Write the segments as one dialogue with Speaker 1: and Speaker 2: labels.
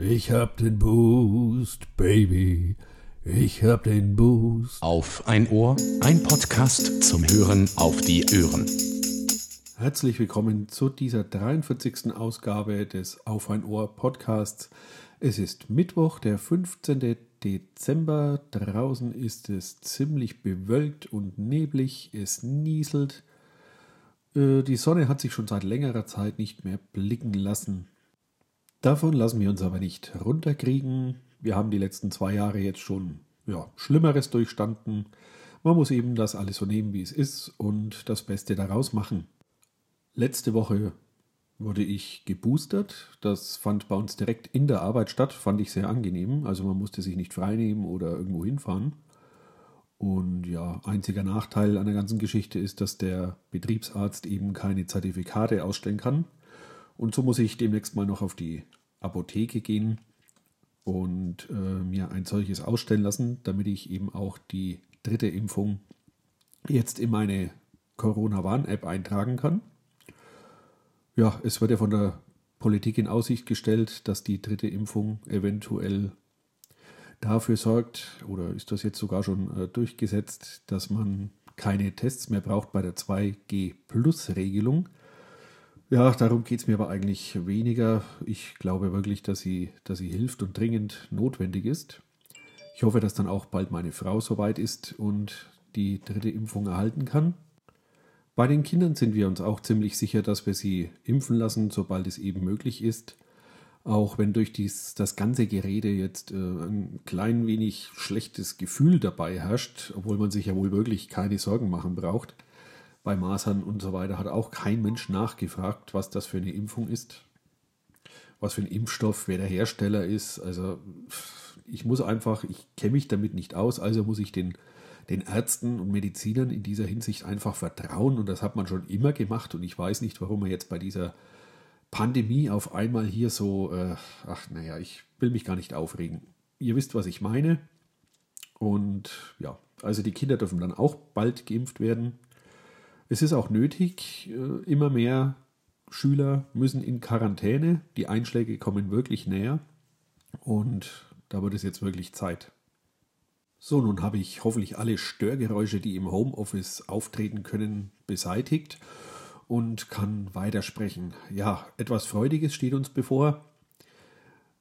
Speaker 1: Ich hab den Boost, Baby. Ich hab den Boost.
Speaker 2: Auf ein Ohr, ein Podcast zum Hören auf die Ohren.
Speaker 1: Herzlich willkommen zu dieser 43. Ausgabe des Auf ein Ohr Podcasts. Es ist Mittwoch, der 15. Dezember. Draußen ist es ziemlich bewölkt und neblig. Es nieselt. Äh, die Sonne hat sich schon seit längerer Zeit nicht mehr blicken lassen. Davon lassen wir uns aber nicht runterkriegen. Wir haben die letzten zwei Jahre jetzt schon ja, Schlimmeres durchstanden. Man muss eben das alles so nehmen, wie es ist und das Beste daraus machen. Letzte Woche wurde ich geboostert. Das fand bei uns direkt in der Arbeit statt, fand ich sehr angenehm. Also man musste sich nicht freinehmen oder irgendwo hinfahren. Und ja, einziger Nachteil an der ganzen Geschichte ist, dass der Betriebsarzt eben keine Zertifikate ausstellen kann. Und so muss ich demnächst mal noch auf die Apotheke gehen und äh, mir ein solches ausstellen lassen, damit ich eben auch die dritte Impfung jetzt in meine Corona-Warn-App eintragen kann. Ja, es wird ja von der Politik in Aussicht gestellt, dass die dritte Impfung eventuell dafür sorgt, oder ist das jetzt sogar schon äh, durchgesetzt, dass man keine Tests mehr braucht bei der 2G-Plus-Regelung. Ja, darum geht es mir aber eigentlich weniger. Ich glaube wirklich, dass sie, dass sie hilft und dringend notwendig ist. Ich hoffe, dass dann auch bald meine Frau soweit ist und die dritte Impfung erhalten kann. Bei den Kindern sind wir uns auch ziemlich sicher, dass wir sie impfen lassen, sobald es eben möglich ist. Auch wenn durch dies, das ganze Gerede jetzt äh, ein klein wenig schlechtes Gefühl dabei herrscht, obwohl man sich ja wohl wirklich keine Sorgen machen braucht bei Masern und so weiter hat auch kein Mensch nachgefragt, was das für eine Impfung ist, was für ein Impfstoff, wer der Hersteller ist. Also ich muss einfach, ich kenne mich damit nicht aus, also muss ich den, den Ärzten und Medizinern in dieser Hinsicht einfach vertrauen und das hat man schon immer gemacht und ich weiß nicht, warum man jetzt bei dieser Pandemie auf einmal hier so, äh, ach naja, ich will mich gar nicht aufregen. Ihr wisst, was ich meine. Und ja, also die Kinder dürfen dann auch bald geimpft werden. Es ist auch nötig, äh, immer mehr Schüler müssen in Quarantäne. Die Einschläge kommen wirklich näher und da wird es jetzt wirklich Zeit. So, nun habe ich hoffentlich alle Störgeräusche, die im Homeoffice auftreten können, beseitigt und kann weitersprechen. Ja, etwas Freudiges steht uns bevor.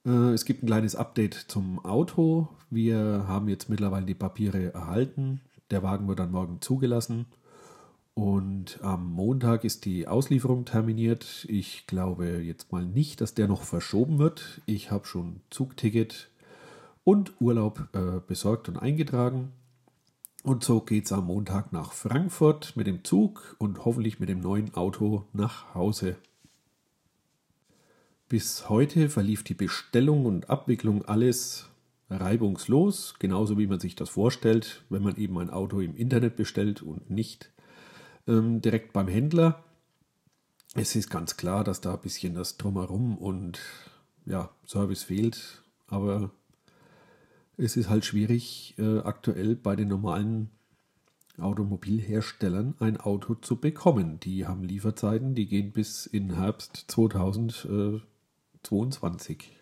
Speaker 1: Äh, es gibt ein kleines Update zum Auto. Wir haben jetzt mittlerweile die Papiere erhalten. Der Wagen wird dann morgen zugelassen. Und am Montag ist die Auslieferung terminiert. Ich glaube jetzt mal nicht, dass der noch verschoben wird. Ich habe schon Zugticket und Urlaub äh, besorgt und eingetragen. Und so geht es am Montag nach Frankfurt mit dem Zug und hoffentlich mit dem neuen Auto nach Hause. Bis heute verlief die Bestellung und Abwicklung alles reibungslos, genauso wie man sich das vorstellt, wenn man eben ein Auto im Internet bestellt und nicht ähm, direkt beim Händler. Es ist ganz klar, dass da ein bisschen das Drumherum und ja, Service fehlt, aber es ist halt schwierig, äh, aktuell bei den normalen Automobilherstellern ein Auto zu bekommen. Die haben Lieferzeiten, die gehen bis in Herbst 2022.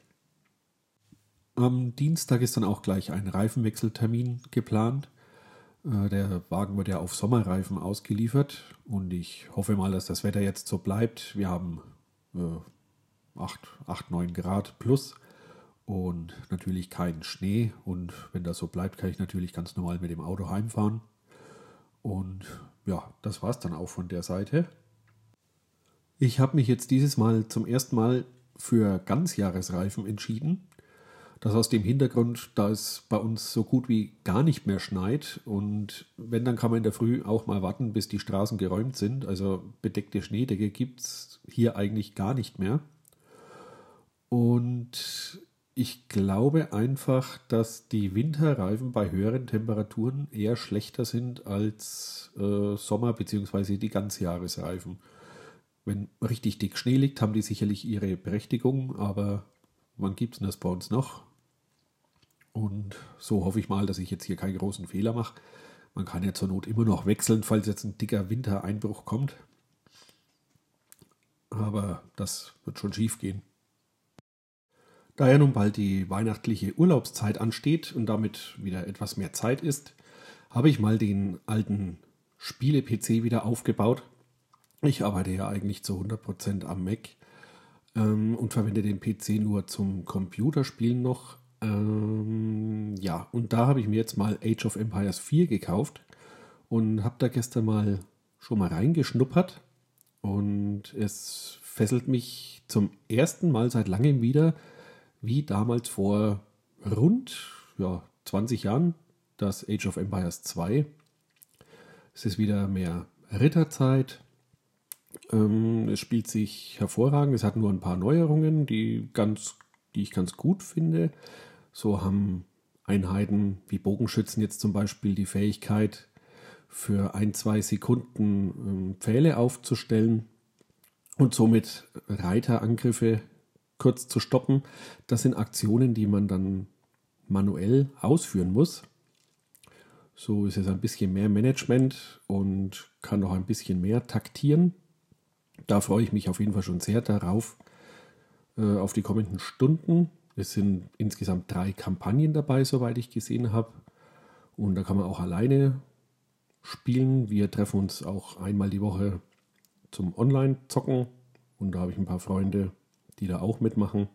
Speaker 1: Am Dienstag ist dann auch gleich ein Reifenwechseltermin geplant. Äh, der Wagen wird ja auf Sommerreifen ausgeliefert und ich hoffe mal, dass das Wetter jetzt so bleibt. Wir haben äh, 8, 8, 9 Grad plus und natürlich keinen Schnee. Und wenn das so bleibt, kann ich natürlich ganz normal mit dem Auto heimfahren. Und ja, das war es dann auch von der Seite. Ich habe mich jetzt dieses Mal zum ersten Mal für Ganzjahresreifen entschieden. Das aus dem Hintergrund, da es bei uns so gut wie gar nicht mehr schneit und wenn, dann kann man in der Früh auch mal warten, bis die Straßen geräumt sind. Also bedeckte Schneedecke gibt es hier eigentlich gar nicht mehr. Und ich glaube einfach, dass die Winterreifen bei höheren Temperaturen eher schlechter sind als äh, Sommer- bzw. die Ganzjahresreifen. Wenn richtig dick Schnee liegt, haben die sicherlich ihre Berechtigung, aber wann gibt es das bei uns noch? Und so hoffe ich mal, dass ich jetzt hier keinen großen Fehler mache. Man kann ja zur Not immer noch wechseln, falls jetzt ein dicker Wintereinbruch kommt. Aber das wird schon schief gehen. Da ja nun bald die weihnachtliche Urlaubszeit ansteht und damit wieder etwas mehr Zeit ist, habe ich mal den alten Spiele-PC wieder aufgebaut. Ich arbeite ja eigentlich zu 100% am Mac ähm, und verwende den PC nur zum Computerspielen noch. Ähm, ja, und da habe ich mir jetzt mal Age of Empires 4 gekauft und habe da gestern mal schon mal reingeschnuppert und es fesselt mich zum ersten Mal seit langem wieder, wie damals vor rund ja, 20 Jahren, das Age of Empires 2. Es ist wieder mehr Ritterzeit. Ähm, es spielt sich hervorragend. Es hat nur ein paar Neuerungen, die, ganz, die ich ganz gut finde. So haben Einheiten wie Bogenschützen jetzt zum Beispiel die Fähigkeit, für ein, zwei Sekunden ähm, Pfähle aufzustellen und somit Reiterangriffe kurz zu stoppen. Das sind Aktionen, die man dann manuell ausführen muss. So ist es ein bisschen mehr Management und kann noch ein bisschen mehr taktieren. Da freue ich mich auf jeden Fall schon sehr darauf, äh, auf die kommenden Stunden. Es sind insgesamt drei Kampagnen dabei, soweit ich gesehen habe. Und da kann man auch alleine spielen. Wir treffen uns auch einmal die Woche zum Online-Zocken und da habe ich ein paar Freunde, die da auch mitmachen.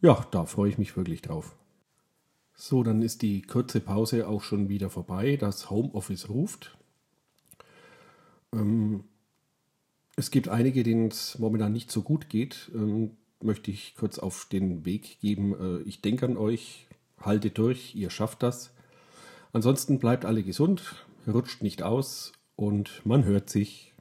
Speaker 1: Ja, da freue ich mich wirklich drauf. So, dann ist die kurze Pause auch schon wieder vorbei. Das Homeoffice ruft. Ähm, es gibt einige, denen es momentan nicht so gut geht. Ähm, möchte ich kurz auf den Weg geben. Äh, ich denke an euch. Haltet durch, ihr schafft das. Ansonsten bleibt alle gesund, rutscht nicht aus und man hört sich.